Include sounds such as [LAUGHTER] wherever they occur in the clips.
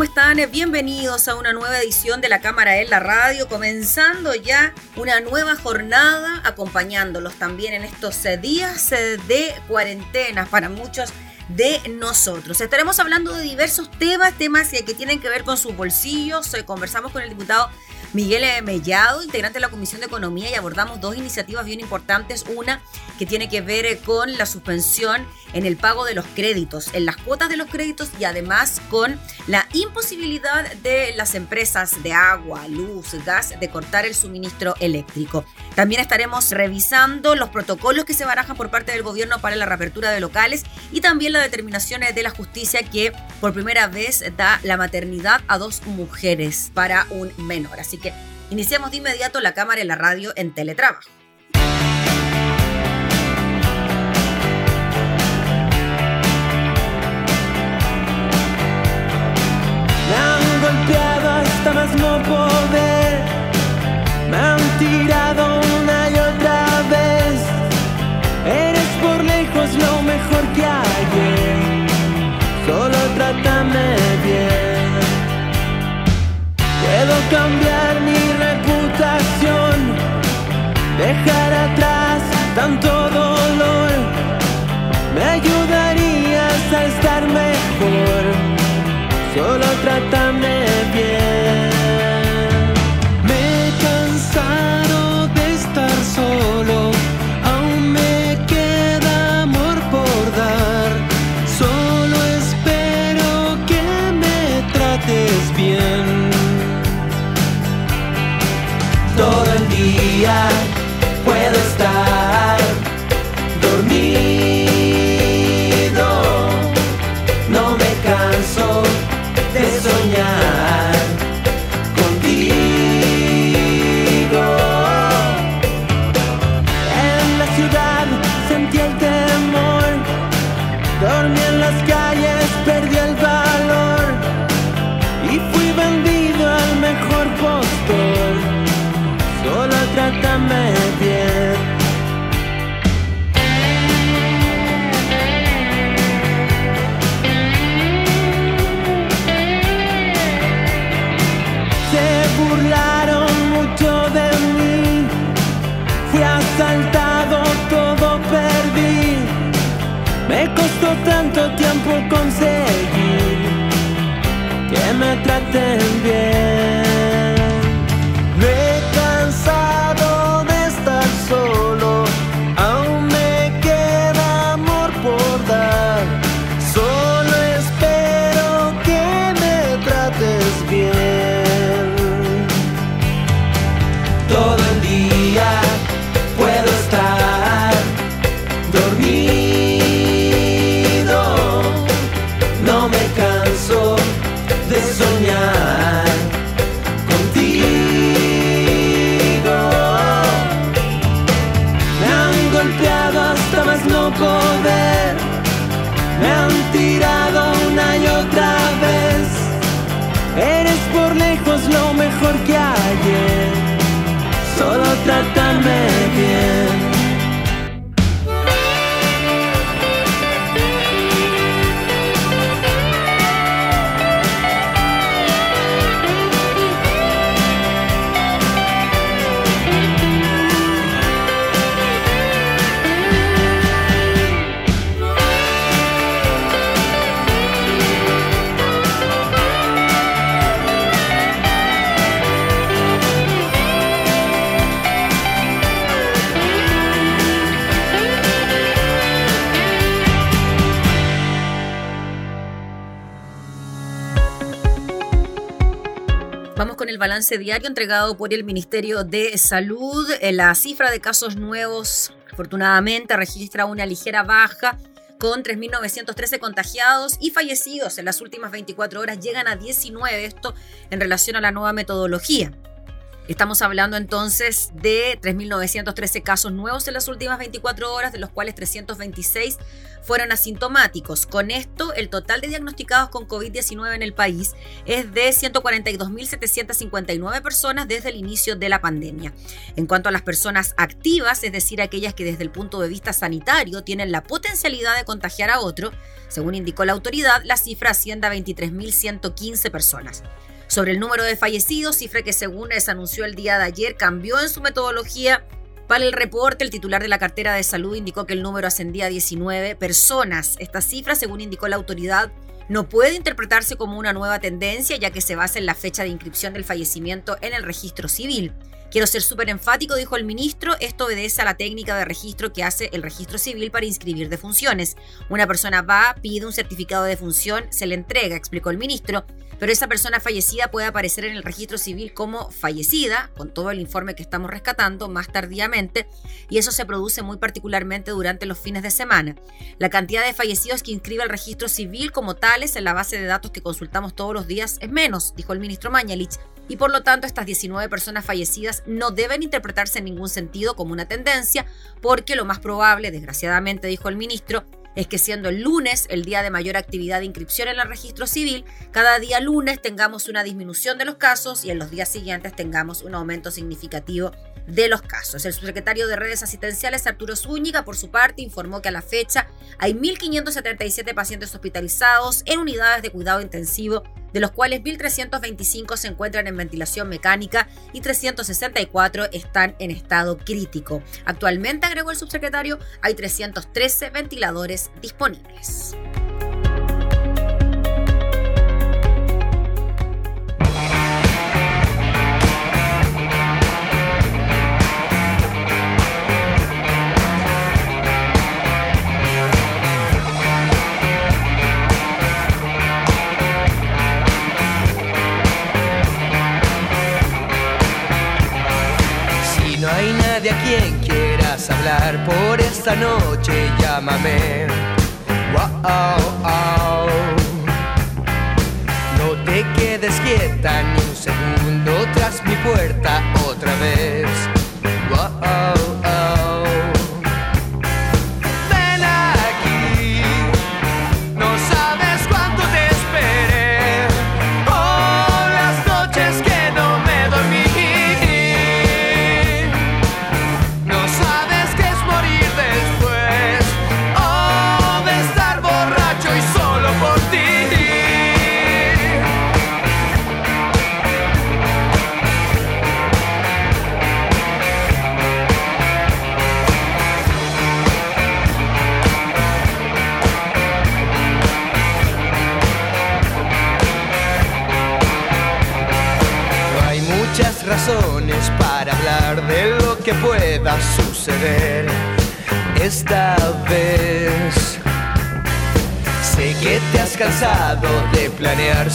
¿Cómo están? Bienvenidos a una nueva edición de la Cámara en la Radio, comenzando ya una nueva jornada, acompañándolos también en estos eh, días eh, de cuarentena para muchos de nosotros. Estaremos hablando de diversos temas, temas que tienen que ver con sus bolsillos. Eh, conversamos con el diputado Miguel Mellado, integrante de la Comisión de Economía, y abordamos dos iniciativas bien importantes. Una que tiene que ver con la suspensión en el pago de los créditos, en las cuotas de los créditos y además con la imposibilidad de las empresas de agua, luz, gas de cortar el suministro eléctrico. También estaremos revisando los protocolos que se barajan por parte del gobierno para la reapertura de locales y también las determinaciones de la justicia que por primera vez da la maternidad a dos mujeres para un menor. Así que iniciamos de inmediato la cámara y la radio en teletrabajo. golpeado hasta más no poder. Me han tirado una y otra vez. Eres por lejos lo mejor que hay. Solo trátame bien. Puedo cambiar tiempo conseguir que me traten bien. Me han tirado una y otra vez. Eres por lejos lo mejor que hay. Solo trátame bien. Balance diario entregado por el Ministerio de Salud. Eh, La cifra de casos nuevos, afortunadamente, registra una ligera baja con 3.913 contagiados y fallecidos en las últimas 24 horas llegan a 19, esto en relación a la nueva metodología. Estamos hablando entonces de 3.913 casos nuevos en las últimas 24 horas, de los cuales 326 fueron asintomáticos. Con esto, el total de diagnosticados con COVID-19 en el país es de 142.759 personas desde el inicio de la pandemia. En cuanto a las personas activas, es decir, aquellas que desde el punto de vista sanitario tienen la potencialidad de contagiar a otro, según indicó la autoridad, la cifra asciende a 23.115 personas. Sobre el número de fallecidos, cifra que según se anunció el día de ayer, cambió en su metodología. Para el reporte, el titular de la cartera de salud indicó que el número ascendía a 19 personas. Esta cifra, según indicó la autoridad, no puede interpretarse como una nueva tendencia, ya que se basa en la fecha de inscripción del fallecimiento en el registro civil. Quiero ser súper enfático, dijo el ministro, esto obedece a la técnica de registro que hace el registro civil para inscribir defunciones. Una persona va, pide un certificado de defunción, se le entrega, explicó el ministro, pero esa persona fallecida puede aparecer en el registro civil como fallecida, con todo el informe que estamos rescatando más tardíamente, y eso se produce muy particularmente durante los fines de semana. La cantidad de fallecidos que inscribe el registro civil como tales en la base de datos que consultamos todos los días es menos, dijo el ministro Mañalich, y por lo tanto estas 19 personas fallecidas no deben interpretarse en ningún sentido como una tendencia, porque lo más probable, desgraciadamente dijo el ministro, es que siendo el lunes el día de mayor actividad de inscripción en el registro civil, cada día lunes tengamos una disminución de los casos y en los días siguientes tengamos un aumento significativo de los casos. El subsecretario de redes asistenciales, Arturo Zúñiga, por su parte, informó que a la fecha hay 1.577 pacientes hospitalizados en unidades de cuidado intensivo, de los cuales 1.325 se encuentran en ventilación mecánica y 364 están en estado crítico. Actualmente, agregó el subsecretario, hay 313 ventiladores disponibles. De a quien quieras hablar. Por esta noche, llámame. Wow, No te quedes quieta ni un segundo tras mi puerta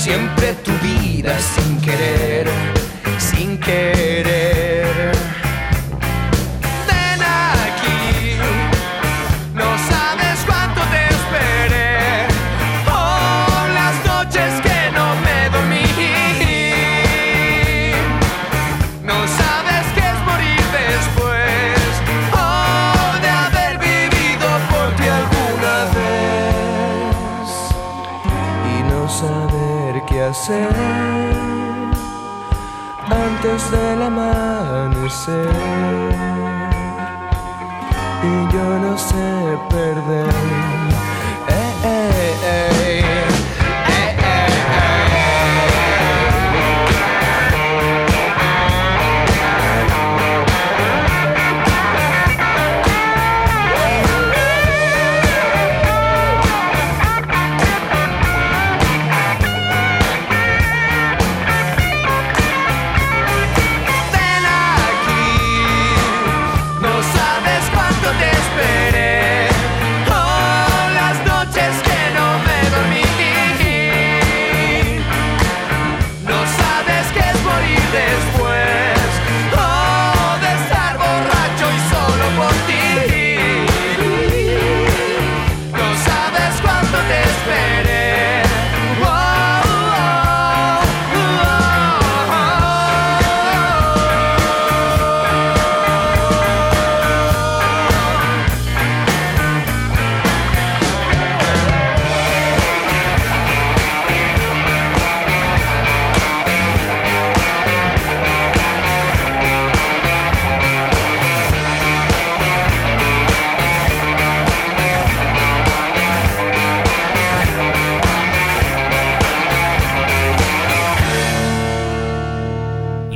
siempre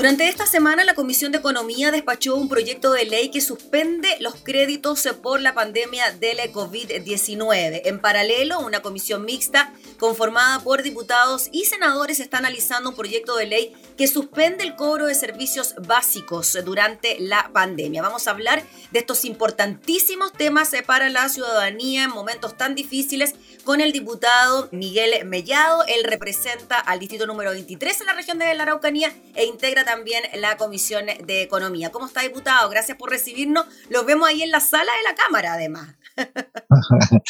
Durante esta semana, la Comisión de Economía despachó un proyecto de ley que suspende los créditos por la pandemia del COVID-19. En paralelo, una comisión mixta conformada por diputados y senadores está analizando un proyecto de ley que suspende el cobro de servicios básicos durante la pandemia. Vamos a hablar de estos importantísimos temas para la ciudadanía en momentos tan difíciles con el diputado Miguel Mellado. Él representa al distrito número 23 en la región de la Araucanía e integra también la Comisión de Economía. ¿Cómo está, diputado? Gracias por recibirnos. Los vemos ahí en la sala de la Cámara, además. [LAUGHS]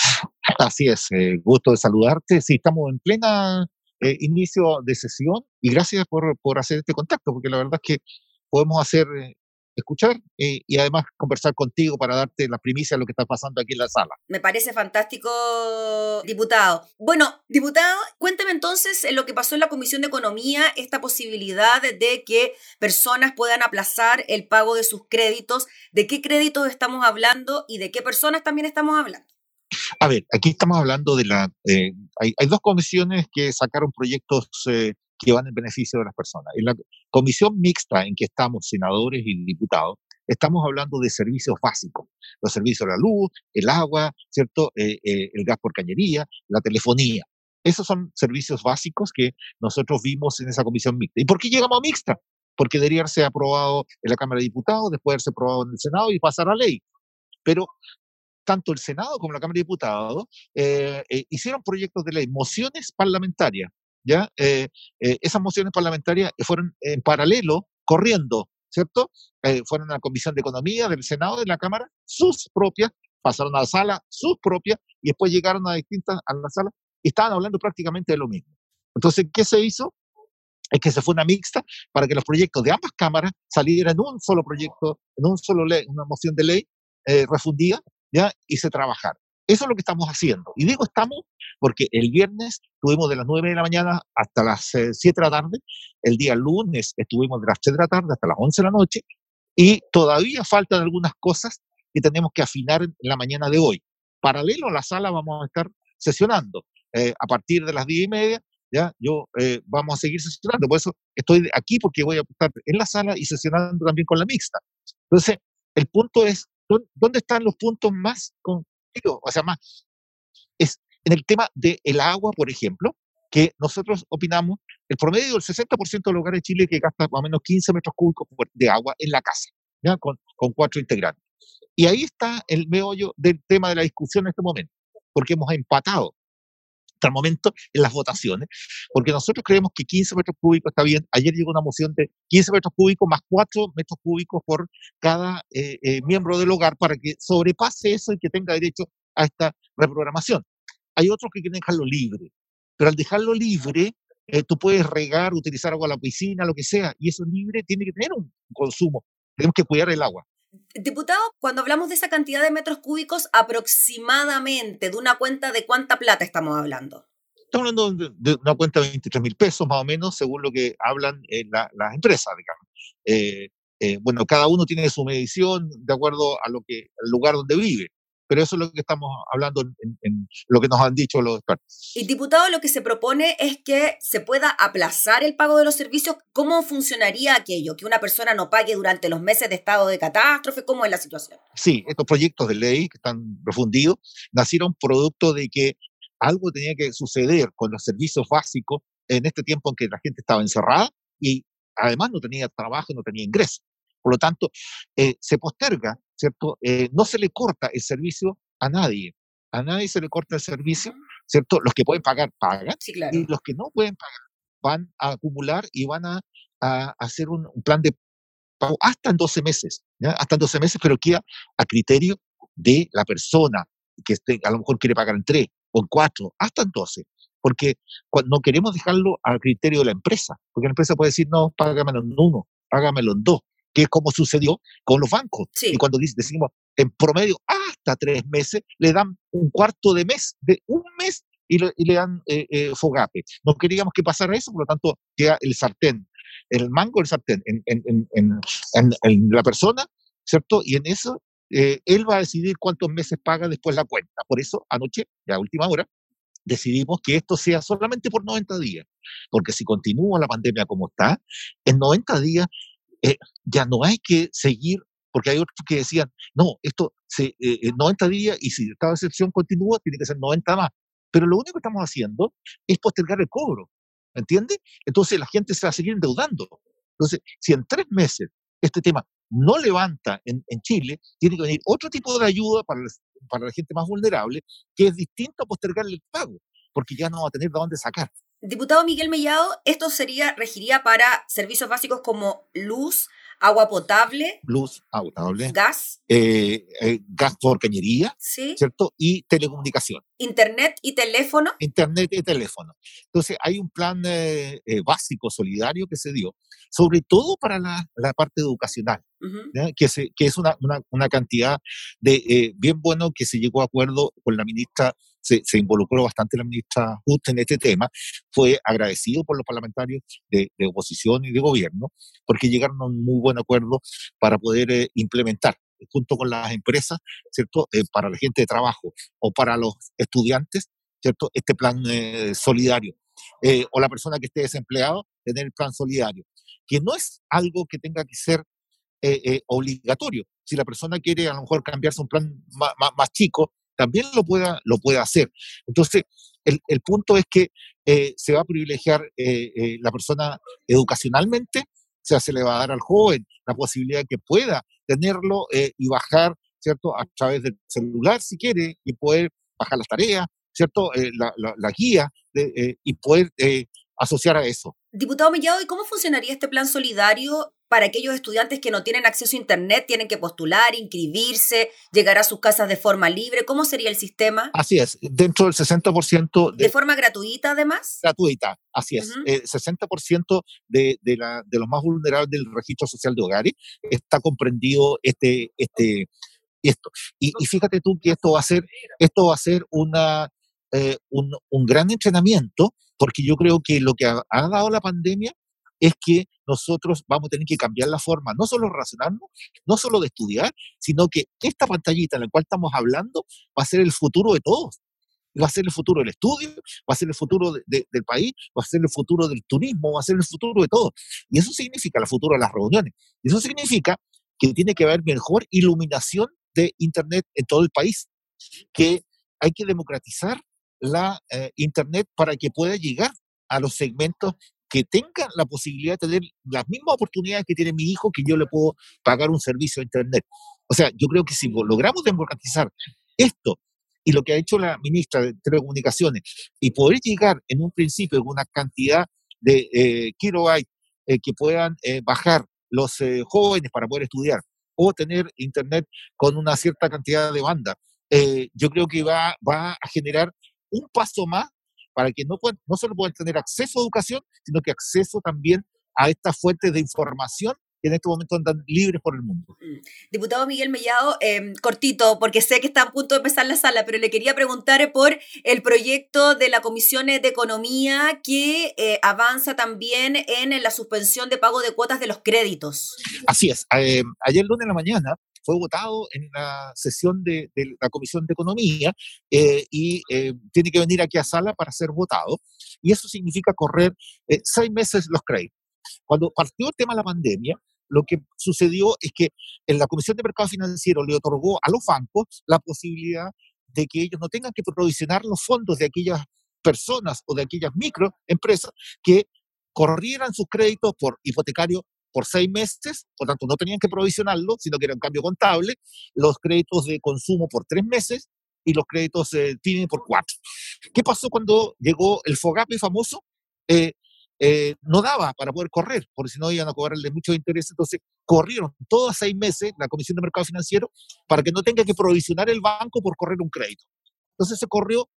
Así es, eh, gusto de saludarte. Sí, estamos en plena eh, inicio de sesión y gracias por, por hacer este contacto, porque la verdad es que podemos hacer eh, escuchar eh, y además conversar contigo para darte la primicia de lo que está pasando aquí en la sala. Me parece fantástico, diputado. Bueno, diputado, cuénteme entonces lo que pasó en la Comisión de Economía, esta posibilidad de que personas puedan aplazar el pago de sus créditos. ¿De qué créditos estamos hablando y de qué personas también estamos hablando? A ver, aquí estamos hablando de la... Eh, hay, hay, dos comisiones que sacaron proyectos eh, que van en beneficio de las personas. En la comisión mixta en que estamos senadores y diputados, estamos hablando de servicios básicos, los servicios de la luz, el agua, ¿cierto? Eh, eh, el gas por cañería, la telefonía. Esos son servicios básicos que nosotros vimos en esa comisión mixta. ¿Y por qué llegamos a mixta? Porque debería ser aprobado en la Cámara de Diputados, después de ser aprobado en el Senado y pasar a ley. Pero tanto el Senado como la Cámara de Diputados eh, hicieron proyectos de ley, mociones parlamentarias, ¿ya? Eh, eh, esas mociones parlamentarias fueron en paralelo, corriendo, ¿cierto? Eh, fueron a la Comisión de Economía del Senado, de la Cámara, sus propias, pasaron a la sala, sus propias, y después llegaron a distintas, a la sala, y estaban hablando prácticamente de lo mismo. Entonces, ¿qué se hizo? Es que se fue una mixta para que los proyectos de ambas cámaras salieran en un solo proyecto, en un solo ley, una moción de ley refundida, ¿ya? Y se trabajara. Eso es lo que estamos haciendo. Y digo estamos porque el viernes estuvimos de las 9 de la mañana hasta las 7 eh, de la tarde, el día lunes estuvimos de las 3 de la tarde hasta las 11 de la noche y todavía faltan algunas cosas que tenemos que afinar en la mañana de hoy. Paralelo a la sala vamos a estar sesionando. Eh, a partir de las 10 y media, ya, yo eh, vamos a seguir sesionando. Por eso estoy aquí porque voy a estar en la sala y sesionando también con la mixta. Entonces, el punto es, ¿dónde están los puntos más con, o sea, más, es en el tema del el agua, por ejemplo, que nosotros opinamos, el promedio del 60% de los hogares de Chile que gasta más o menos 15 metros cúbicos de agua en la casa. Con, con cuatro integrantes. Y ahí está el meollo del tema de la discusión en este momento, porque hemos empatado hasta el momento en las votaciones, porque nosotros creemos que 15 metros cúbicos está bien. Ayer llegó una moción de 15 metros cúbicos más 4 metros cúbicos por cada eh, eh, miembro del hogar para que sobrepase eso y que tenga derecho a esta reprogramación. Hay otros que quieren dejarlo libre, pero al dejarlo libre, eh, tú puedes regar, utilizar agua a la piscina, lo que sea, y eso libre tiene que tener un consumo. Tenemos que cuidar el agua. Diputado, cuando hablamos de esa cantidad de metros cúbicos, aproximadamente de una cuenta de cuánta plata estamos hablando. Estamos hablando de, una cuenta de 23 mil pesos más o menos, según lo que hablan las empresas, digamos. Eh, eh, bueno, cada uno tiene su medición de acuerdo a lo que, al lugar donde vive pero eso es lo que estamos hablando en, lo que nos han dicho los expertos. Y diputado, lo que se propone es que se pueda aplazar el pago de los servicios. ¿Cómo funcionaría aquello? Que una persona no pague durante los meses de estado de catástrofe. ¿Cómo es la situación? Sí, estos proyectos de ley que están profundidos nacieron producto de que algo tenía que suceder con los servicios básicos en este tiempo en que la gente estaba encerrada y además no tenía trabajo, no tenía ingresos. Por lo tanto, eh, se posterga ¿cierto? Eh, no se le corta el servicio a nadie. A nadie se le corta el servicio, ¿cierto? Los que pueden pagar, pagan. Y los que no pueden pagar, van a acumular y van a, hacer un, plan de pago hasta en 12 meses, ¿ya? Hasta en 12 meses, pero queda a criterio de la persona que esté, a lo mejor quiere pagar en 3 o en 4, hasta en 12 porque no queremos dejarlo a criterio de la empresa, porque la empresa puede decir, no, págamelo en uno, págamelo en dos, que es como sucedió con los bancos. Y cuando decimos en promedio hasta tres meses, le dan un cuarto de mes, de un mes, y le, dan eh, eh, fogape. No queríamos que pasara eso, por lo tanto, queda el sartén, el mango del sartén en, en, en, en, la persona, ¿cierto? Y en eso eh, él va a decidir cuántos meses paga después la cuenta. Por eso, anoche, ya a última hora, decidimos que esto sea solamente por 90 días, porque si continúa la pandemia como está, en 90 días eh, ya no hay que seguir, porque hay otros que decían, no, esto se, eh, 90 días y si esta excepción continúa, tiene que ser 90 más. Pero lo único que estamos haciendo es postergar el cobro, ¿entiendes? Entonces la gente se va a seguir endeudando. Entonces, si en tres meses este tema no levanta en, en Chile, tiene que venir otro tipo de ayuda para, para la gente más vulnerable, que es distinto a postergarle el pago, porque ya no va a tener de dónde sacar. Diputado Miguel Mellado, esto sería, regiría para servicios básicos como luz, agua potable, luz, agua potable, gas, eh, eh, gas por cañería, ¿sí? ¿cierto? Y telecomunicación. internet y teléfono. Internet y teléfono. Entonces, hay un plan eh, básico solidario que se dio, sobre todo para la, la parte educacional, que, se, que es una, una, una cantidad de bien bueno que se llegó a acuerdo con la ministra, se, se involucró bastante la ministra Hut en este tema, fue agradecido por los parlamentarios de, de oposición y de gobierno, porque llegaron a un muy buen acuerdo para poder eh, implementar junto con las empresas, ¿cierto? Eh, para la gente de trabajo o para los estudiantes, ¿cierto? Este plan eh, solidario. Eh, o la persona que esté desempleado, tener el plan solidario, que no es algo que tenga que ser eh, eh, obligatorio. Si la persona quiere a lo mejor cambiarse un plan más, más, más chico, también lo pueda, lo pueda hacer. Entonces, el, el punto es que eh, se va a privilegiar eh, eh, la persona educacionalmente, o sea, se le va a dar al joven la posibilidad que pueda tenerlo y bajar, ¿cierto? A través del celular, si quiere, y poder bajar las tareas, ¿cierto? La, la, guía de, y poder asociar a eso. Diputado Mellado, ¿y cómo funcionaría este plan solidario para aquellos estudiantes que no tienen acceso a Internet, tienen que postular, inscribirse, llegar a sus casas de forma libre? ¿Cómo sería el sistema? Así es, dentro del 60% ¿De de, forma gratuita además? gratuita, así es. Ujú. Eh, 60% de, de, la, de los más vulnerables del registro social de hogares está comprendido este, este, esto. Y, y fíjate tú que esto va a ser, esto va a ser una, eh, un, un gran entrenamiento, porque yo creo que lo que ha, ha dado la pandemia es que nosotros vamos a tener que cambiar la forma, no solo de razonarnos, no solo de estudiar, sino que esta pantallita en la cual estamos hablando va a ser el futuro de todos. Va a ser el futuro del estudio, va a ser el futuro de- de- del país, va a ser el futuro del turismo, va a ser el futuro de todo. Y eso significa el futuro de las reuniones. Eso significa que tiene que haber mejor iluminación de Internet en todo el país, que hay que democratizar la eh, Internet para que pueda llegar a los segmentos que tengan la posibilidad de tener las mismas oportunidades que tiene mi hijo, que yo le puedo pagar un servicio de Internet. O sea, yo creo que si logramos democratizar esto y lo que ha hecho la ministra de Telecomunicaciones y poder llegar en un principio con una cantidad de eh, kilobytes eh, que puedan eh, bajar los eh, jóvenes para poder estudiar o tener internet con una cierta cantidad de banda, yo creo que va, va a generar un paso más para que no, puedan, no solo puedan tener acceso a educación, sino que acceso también a estas fuentes de información que en este momento andan libres por el mundo. Diputado Miguel Mellado, eh, cortito, porque sé que está a punto de empezar la sala, pero le quería preguntar por el proyecto de la Comisión de Economía que eh, avanza también en la suspensión de pago de cuotas de los créditos. Así es. Eh, ayer lunes en la mañana fue votado en la sesión de, de la Comisión de Economía eh, y eh, tiene que venir aquí a sala para ser votado. Y eso significa correr eh, seis meses los créditos. Cuando partió el tema de la pandemia, lo que sucedió es que en la Comisión de Mercado Financiero le otorgó a los bancos la posibilidad de que ellos no tengan que provisionar los fondos de aquellas personas o de aquellas microempresas que corrieran sus créditos por hipotecario por seis meses, por tanto no tenían que provisionarlo, sino que era un cambio contable, los créditos de consumo por tres meses y los créditos eh, PYME por cuatro. ¿Qué pasó cuando llegó el FOGAPE famoso? Eh, eh, no daba para poder correr, porque si no iban a cobrarle mucho interés, entonces corrieron todos seis meses la Comisión de Mercado Financiero para que no tenga que provisionar el banco por correr un crédito. Entonces se corrió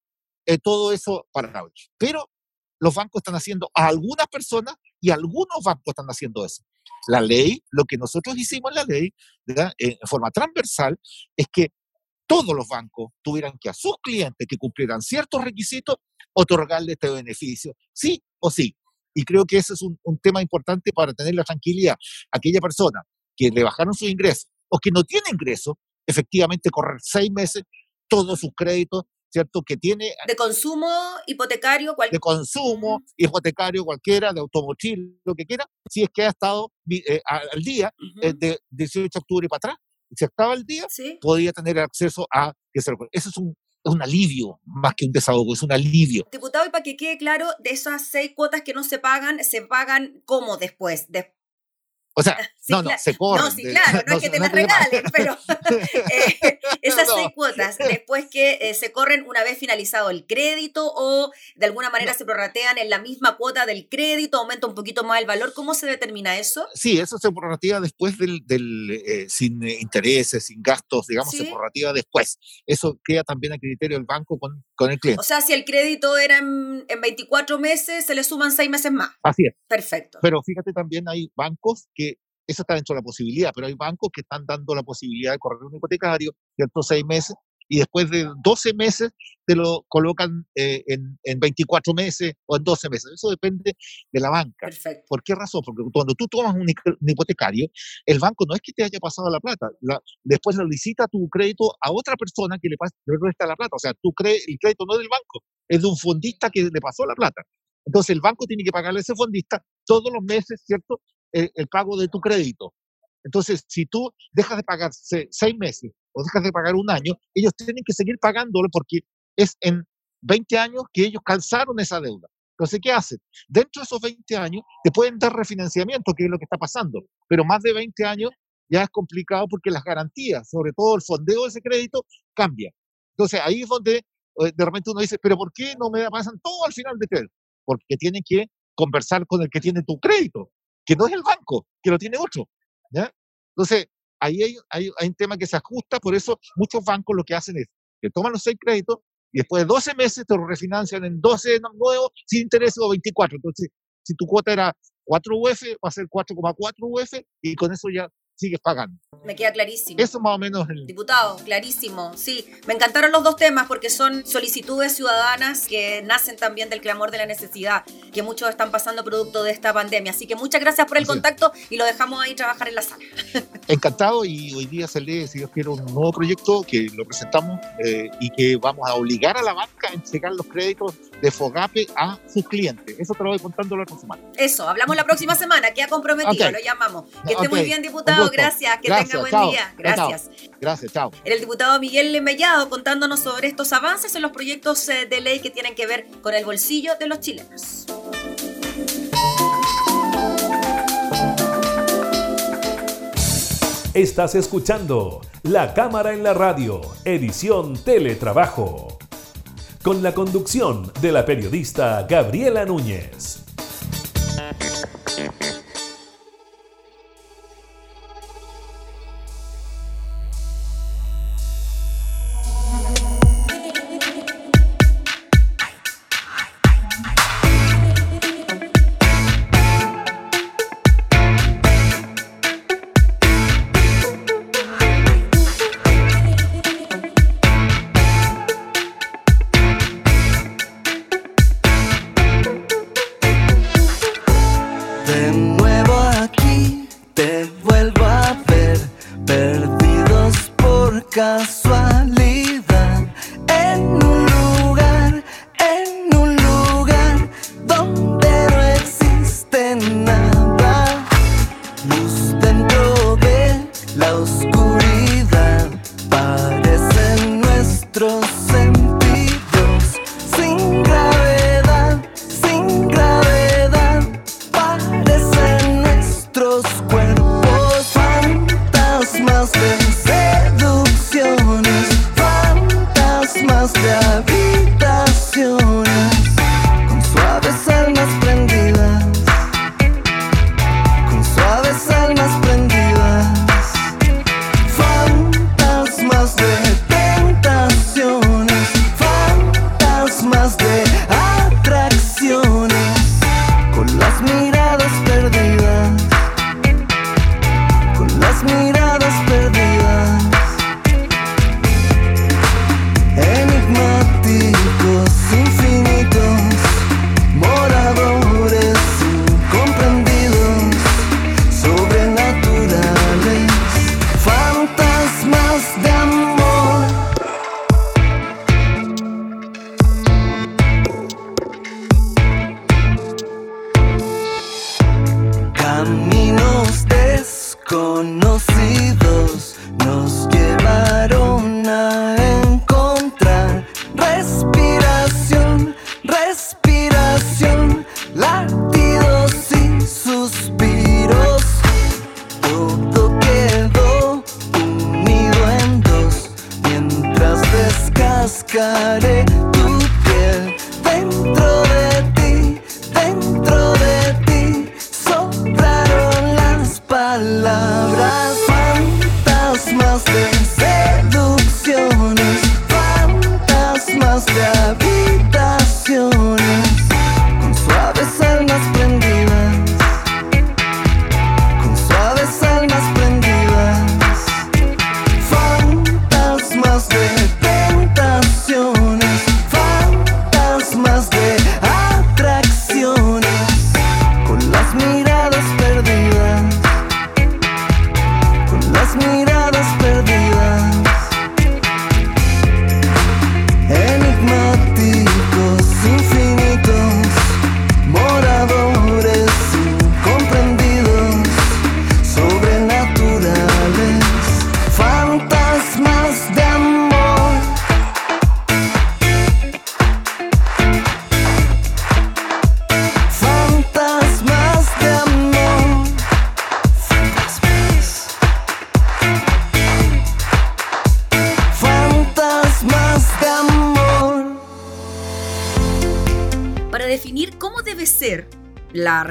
eh, todo eso para Pero los bancos están haciendo a algunas personas y algunos bancos están haciendo eso. La ley, lo que nosotros hicimos en la ley, ¿verdad? en forma transversal, es que todos los bancos tuvieran que a sus clientes que cumplieran ciertos requisitos otorgarle este beneficio, sí o sí. Y creo que ese es un, un tema importante para tener la tranquilidad. Aquella persona que le bajaron sus ingresos o que no tiene ingresos, efectivamente correr seis meses, todos sus créditos ¿cierto? Que tiene... De consumo, hipotecario, cualquier... De consumo, hipotecario, cualquiera, de automotriz, lo que quiera, si es que ha estado eh, al día eh, de 18 de octubre para atrás. Si estaba al día, podía tener acceso a... Eso es un, un alivio más que un desahogo, es un alivio. Diputado, y para que quede claro, de esas seis cuotas que no se pagan, ¿se pagan cómo después? O sea, [LAUGHS] no, no, se corren. No, sí, claro, [LAUGHS] no, es que te las regalen, pero [LAUGHS] eh, esas seis cuotas, después que eh, se corren una vez finalizado el crédito o de alguna manera se prorratean en la misma cuota del crédito, aumenta un poquito más el valor, ¿cómo se determina eso? Sí, eso se prorratea después del, del eh, sin intereses, sin gastos, digamos, se prorratea después. Eso queda también a criterio del banco con, con el cliente. O sea, si el crédito era en, en 24 meses, se le suman seis meses más. Así es. Perfecto. Pero fíjate, también hay bancos que eso está dentro de la posibilidad, pero hay bancos que están dando la posibilidad de correr un hipotecario, ¿cierto? Seis meses, y después de 12 meses te lo colocan eh, en, en, 24 meses o en 12 meses. Eso depende de la banca. Perfecto. ¿Por qué razón? Porque cuando tú tomas un, hipotecario, el banco no es que te haya pasado la plata, después lo licita tu crédito a otra persona que le, le resta la plata. O sea, tú crees, el crédito no es del banco, es de un fondista que le pasó la plata. Entonces el banco tiene que pagarle a ese fondista todos los meses, ¿cierto? El, pago de tu crédito. Entonces, si tú dejas de pagar seis meses o dejas de pagar un año, ellos tienen que seguir pagándolo porque es en 20 años que ellos calzaron esa deuda. Entonces, ¿qué hacen? Dentro de esos 20 años te pueden dar refinanciamiento, que es lo que está pasando, pero más de 20 años ya es complicado porque las garantías, sobre todo el fondeo de ese crédito, cambia. Entonces, ahí es donde eh, de repente uno dice, pero ¿por qué no me pasan todo al final de crédito? Porque tienen que conversar con el que tiene tu crédito que no es el banco, que lo tiene otro. ¿ya? Entonces, ahí hay, hay, un tema que se ajusta, por eso muchos bancos lo que hacen es que toman los seis créditos y después de 12 meses te lo refinancian en 12 nuevos sin interés o 24. Entonces, si tu cuota era 4 UF, va a ser 4,4 UF y con eso ya sigues pagando. Me queda clarísimo. Eso más o menos. El... Diputado, clarísimo. Sí, me encantaron los dos temas porque son solicitudes ciudadanas que nacen también del clamor de la necesidad que muchos están pasando producto de esta pandemia. Así que muchas gracias por el contacto y lo dejamos ahí trabajar en la sala. [LAUGHS] Encantado y hoy día se lee, si Dios quiere, un nuevo proyecto que lo presentamos eh, y que vamos a obligar a la banca a entregar los créditos de Fogape a sus clientes. Eso te lo voy contando la próxima semana. Eso, hablamos la próxima semana. Queda comprometido, lo llamamos. Que esté muy bien, diputado. Gracias, que tenga buen día. Gracias. Gracias, chao. el diputado Miguel Mellado contándonos sobre estos avances en los proyectos eh, de ley que tienen que ver con el bolsillo de los chilenos. Estás escuchando La Cámara en la Radio, edición Teletrabajo con la conducción de la periodista Gabriela Núñez.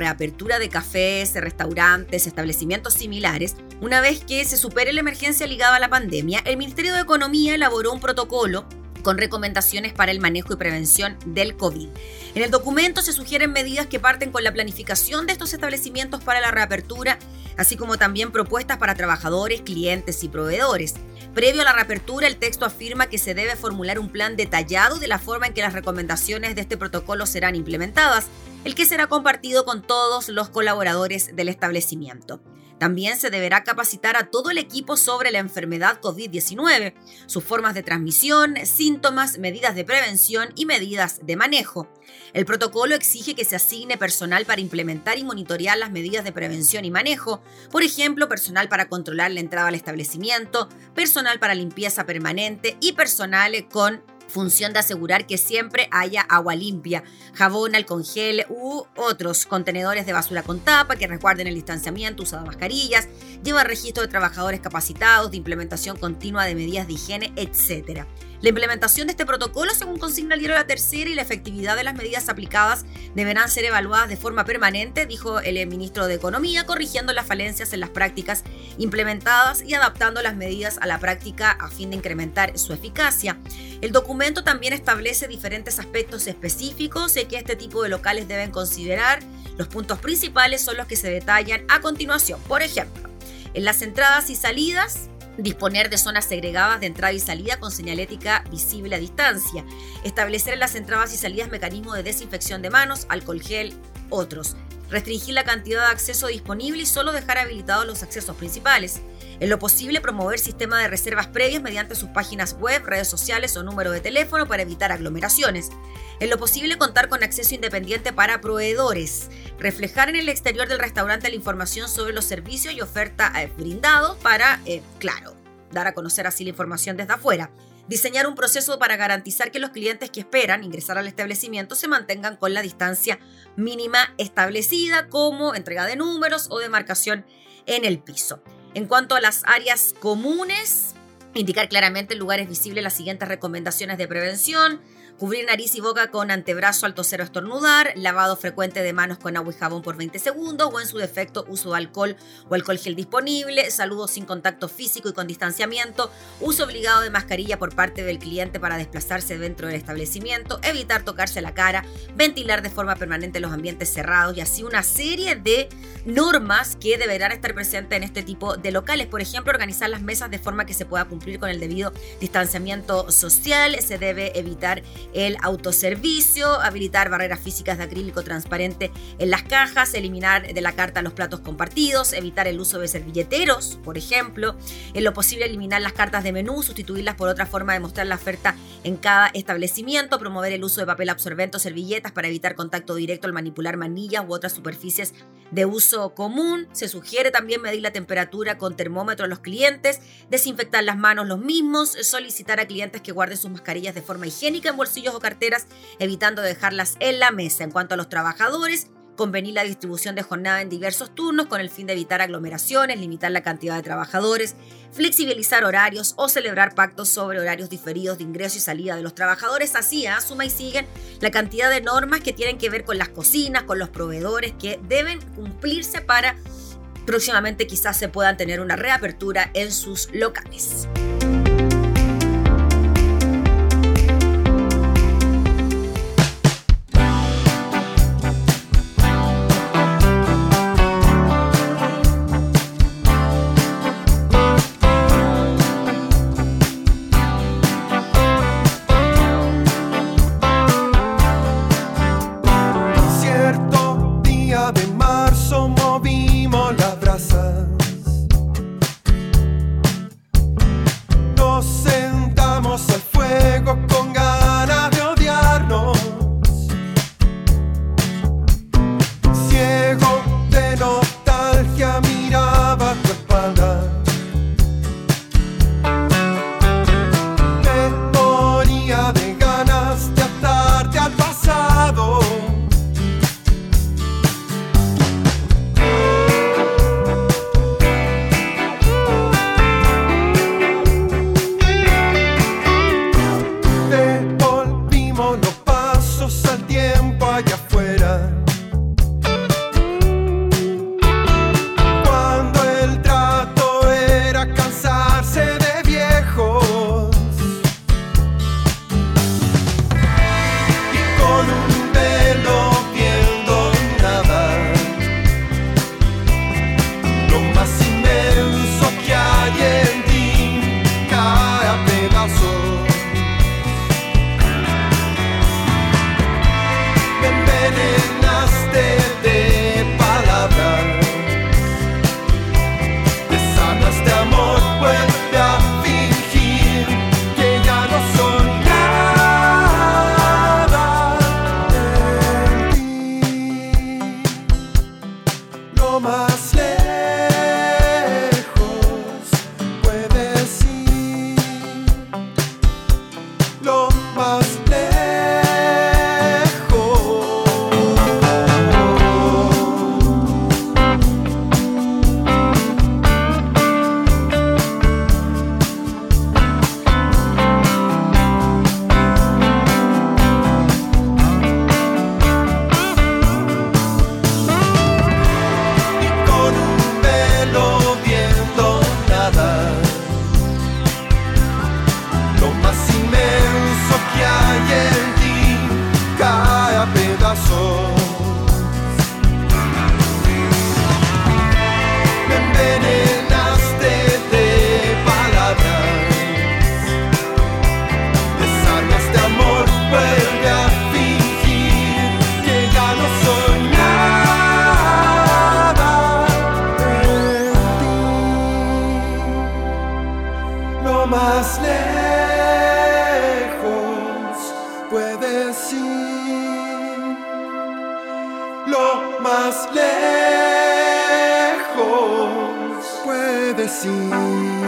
Reapertura de cafés, restaurantes, establecimientos similares, una vez que se supere la emergencia ligada a la pandemia, el Ministerio de Economía elaboró un protocolo con recomendaciones para el manejo y prevención del COVID. En el documento se sugieren medidas que parten con la planificación de estos establecimientos para la reapertura, así como también propuestas para trabajadores, clientes y proveedores. Previo a la reapertura, el texto afirma que se debe formular un plan detallado de la forma en que las recomendaciones de este protocolo serán implementadas, el que será compartido con todos los colaboradores del establecimiento. También se deberá capacitar a todo el equipo sobre la enfermedad COVID-19, sus formas de transmisión, síntomas, medidas de prevención y medidas de manejo. El protocolo exige que se asigne personal para implementar y monitorear las medidas de prevención y manejo, por ejemplo, personal para controlar la entrada al establecimiento, personal para limpieza permanente y personal con función de asegurar que siempre haya agua limpia, jabón, alcohol gel u otros contenedores de basura con tapa que resguarden el distanciamiento, de mascarillas, lleva registro de trabajadores capacitados, de implementación continua de medidas de higiene, etc. La implementación de este protocolo, según consigna el diario La Tercera, y la efectividad de las medidas aplicadas deberán ser evaluadas de forma permanente, dijo el ministro de Economía, corrigiendo las falencias en las prácticas implementadas y adaptando las medidas a la práctica a fin de incrementar su eficacia. El documento también establece diferentes aspectos específicos que este tipo de locales deben considerar. Los puntos principales son los que se detallan a continuación. Por ejemplo, en las entradas y salidas, disponer de zonas segregadas de entrada y salida con señalética visible a distancia, establecer en las entradas y salidas mecanismos de desinfección de manos, alcohol gel, otros, restringir la cantidad de acceso disponible y solo dejar habilitados los accesos principales. En lo posible, promover sistema de reservas previas mediante sus páginas web, redes sociales o número de teléfono para evitar aglomeraciones. En lo posible, contar con acceso independiente para proveedores. Reflejar en el exterior del restaurante la información sobre los servicios y oferta eh, brindados para, eh, claro, dar a conocer así la información desde afuera. Diseñar un proceso para garantizar que los clientes que esperan ingresar al establecimiento se mantengan con la distancia mínima establecida, como entrega de números o demarcación en el piso. En cuanto a las áreas comunes, indicar claramente en lugares visibles las siguientes recomendaciones de prevención. Cubrir nariz y boca con antebrazo al toser o estornudar, lavado frecuente de manos con agua y jabón por 20 segundos o en su defecto uso de alcohol o alcohol gel disponible, saludos sin contacto físico y con distanciamiento, uso obligado de mascarilla por parte del cliente para desplazarse dentro del establecimiento, evitar tocarse la cara, ventilar de forma permanente los ambientes cerrados y así una serie de normas que deberán estar presentes en este tipo de locales. Por ejemplo, organizar las mesas de forma que se pueda cumplir con el debido distanciamiento social, se debe evitar el autoservicio, habilitar barreras físicas de acrílico transparente en las cajas, eliminar de la carta los platos compartidos, evitar el uso de servilleteros, por ejemplo, en lo posible eliminar las cartas de menú, sustituirlas por otra forma de mostrar la oferta en cada establecimiento, promover el uso de papel absorbente o servilletas para evitar contacto directo al manipular manillas u otras superficies de uso común. Se sugiere también medir la temperatura con termómetro a los clientes, desinfectar las manos los mismos, solicitar a clientes que guarden sus mascarillas de forma higiénica en bolsillos o carteras, evitando dejarlas en la mesa. En cuanto a los trabajadores, convenir la distribución de jornada en diversos turnos con el fin de evitar aglomeraciones, limitar la cantidad de trabajadores, flexibilizar horarios o celebrar pactos sobre horarios diferidos de ingreso y salida de los trabajadores. Así, ¿eh? suma y siguen la cantidad de normas que tienen que ver con las cocinas, con los proveedores, que deben cumplirse para próximamente quizás se puedan tener una reapertura en sus locales. puedes ir. Lo más lejos puedes ir.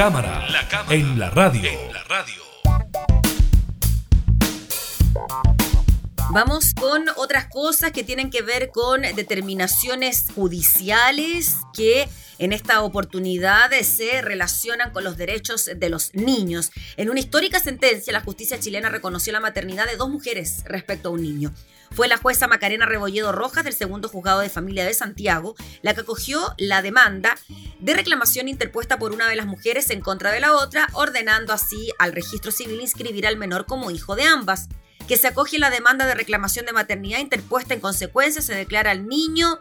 Cámara, en la radio. Vamos con otras cosas que tienen que ver con determinaciones judiciales que en esta oportunidad se relacionan con los derechos de los niños. En una histórica sentencia, la justicia chilena reconoció la maternidad de dos mujeres respecto a un niño. Fue la jueza Macarena Rebolledo Rojas del segundo juzgado de familia de Santiago la que acogió la demanda de reclamación interpuesta por una de las mujeres en contra de la otra, ordenando así al registro civil inscribir al menor como hijo de ambas. Que se acoge la demanda de reclamación de maternidad interpuesta en consecuencia, se declara al niño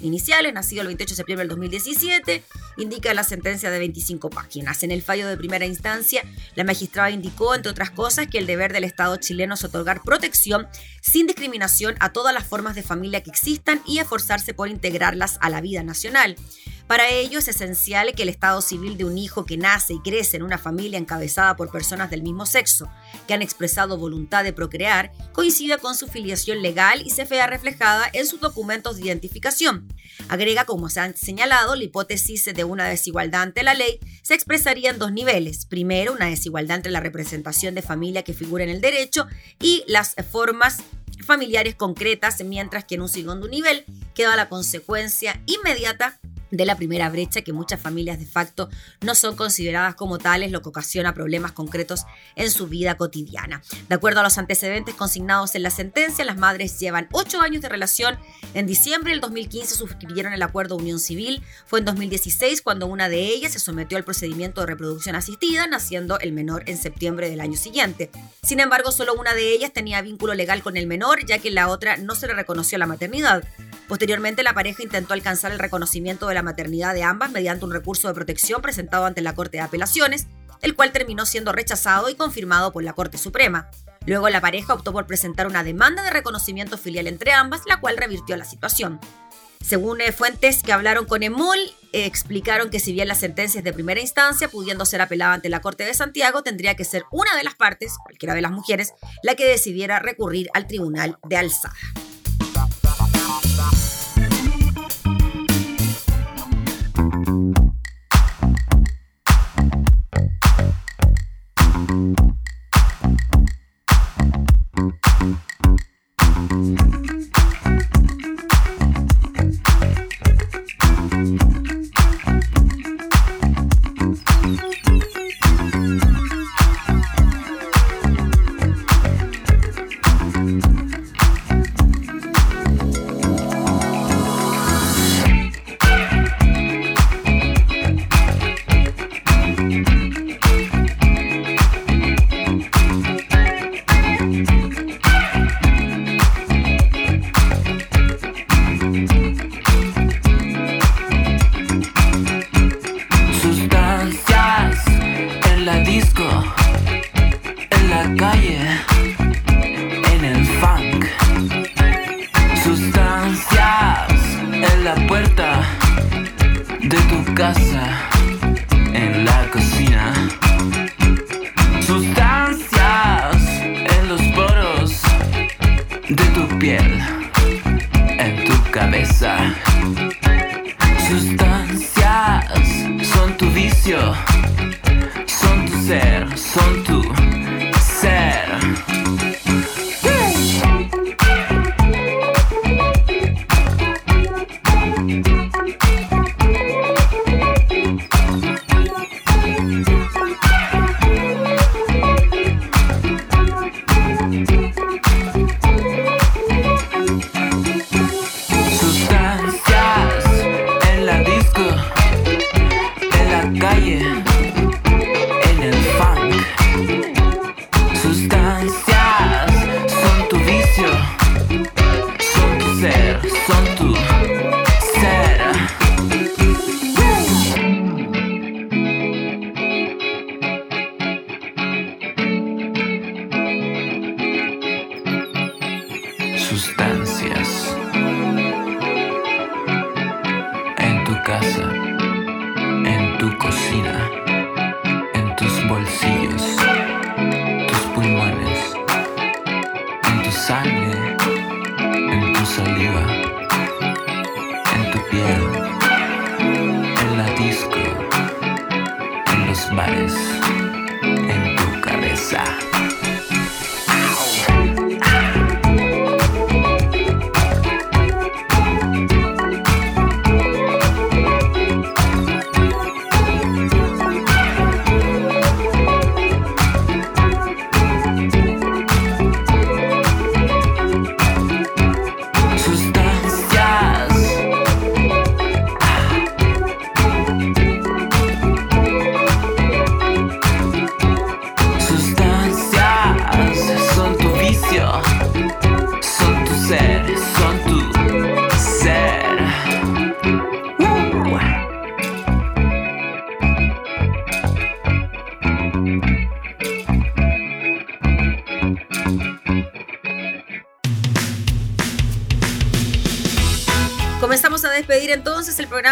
iniciales, nacido el 28 de septiembre del 2017, indica la sentencia de 25 páginas. En el fallo de primera instancia, la magistrada indicó, entre otras cosas, que el deber del Estado chileno es otorgar protección sin discriminación a todas las formas de familia que existan y esforzarse por integrarlas a la vida nacional. Para ello es esencial que el estado civil de un hijo que nace y crece en una familia encabezada por personas del mismo sexo, que han expresado voluntad de procrear, coincida con su filiación legal y se vea reflejada en sus documentos de identificación. Agrega, como se ha señalado, la hipótesis de una desigualdad ante la ley se expresaría en dos niveles. Primero, una desigualdad entre la representación de familia que figura en el derecho y las formas familiares concretas, mientras que en un segundo nivel queda la consecuencia inmediata de la primera brecha que muchas familias de facto no son consideradas como tales, lo que ocasiona problemas concretos en su vida cotidiana. De acuerdo a los antecedentes consignados en la sentencia, las madres llevan ocho años de relación. En diciembre del 2015 suscribieron el acuerdo de unión civil. Fue en 2016 cuando una de ellas se sometió al procedimiento de reproducción asistida, naciendo el menor en septiembre del año siguiente. Sin embargo, solo una de ellas tenía vínculo legal con el menor, ya que la otra no se le reconoció la maternidad. Posteriormente, la pareja intentó alcanzar el reconocimiento de la maternidad de ambas mediante un recurso de protección presentado ante la Corte de Apelaciones, el cual terminó siendo rechazado y confirmado por la Corte Suprema. Luego la pareja optó por presentar una demanda de reconocimiento filial entre ambas, la cual revirtió la situación. Según eh, fuentes que hablaron con EMOL, eh, explicaron que si bien la sentencia es de primera instancia, pudiendo ser apelada ante la Corte de Santiago, tendría que ser una de las partes, cualquiera de las mujeres, la que decidiera recurrir al Tribunal de Alzada.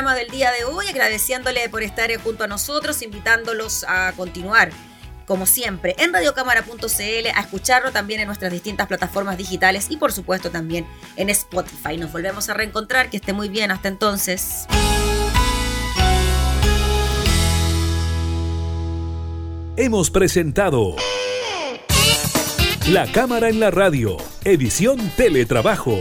Del día de hoy, agradeciéndole por estar junto a nosotros, invitándolos a continuar como siempre, en radiocámara.cl, a escucharlo también en nuestras distintas plataformas digitales y por supuesto también en Spotify. Nos volvemos a reencontrar, que esté muy bien, hasta entonces. Hemos presentado La Cámara en la Radio, edición Teletrabajo.